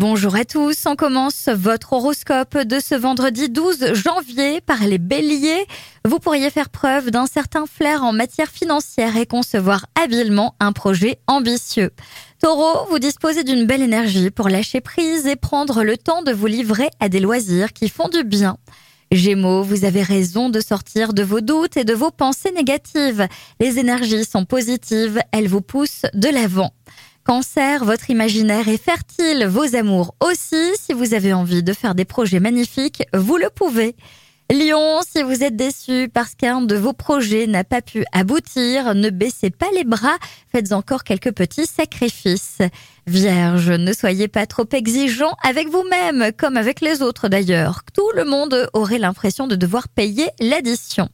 Bonjour à tous, on commence votre horoscope de ce vendredi 12 janvier par les béliers. Vous pourriez faire preuve d'un certain flair en matière financière et concevoir habilement un projet ambitieux. Taureau, vous disposez d'une belle énergie pour lâcher prise et prendre le temps de vous livrer à des loisirs qui font du bien. Gémeaux, vous avez raison de sortir de vos doutes et de vos pensées négatives. Les énergies sont positives, elles vous poussent de l'avant. Cancer, votre imaginaire est fertile, vos amours aussi. Si vous avez envie de faire des projets magnifiques, vous le pouvez. Lion, si vous êtes déçu parce qu'un de vos projets n'a pas pu aboutir, ne baissez pas les bras, faites encore quelques petits sacrifices. Vierge, ne soyez pas trop exigeant avec vous-même, comme avec les autres d'ailleurs. Tout le monde aurait l'impression de devoir payer l'addition.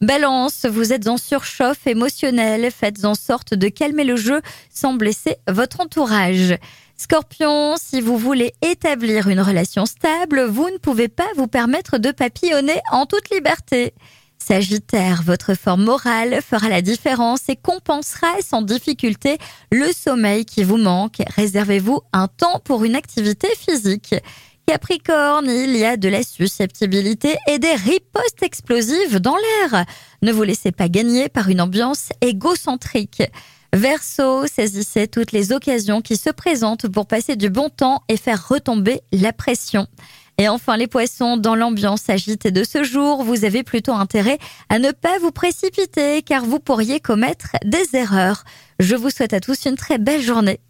Balance, vous êtes en surchauffe émotionnelle, faites en sorte de calmer le jeu sans blesser votre entourage. Scorpion, si vous voulez établir une relation stable, vous ne pouvez pas vous permettre de papillonner en toute liberté. Sagittaire, votre forme morale fera la différence et compensera sans difficulté le sommeil qui vous manque. Réservez-vous un temps pour une activité physique. Capricorne, il y a de la susceptibilité et des ripostes explosives dans l'air. Ne vous laissez pas gagner par une ambiance égocentrique. Verseau, saisissez toutes les occasions qui se présentent pour passer du bon temps et faire retomber la pression. Et enfin les poissons, dans l'ambiance agitée de ce jour, vous avez plutôt intérêt à ne pas vous précipiter car vous pourriez commettre des erreurs. Je vous souhaite à tous une très belle journée.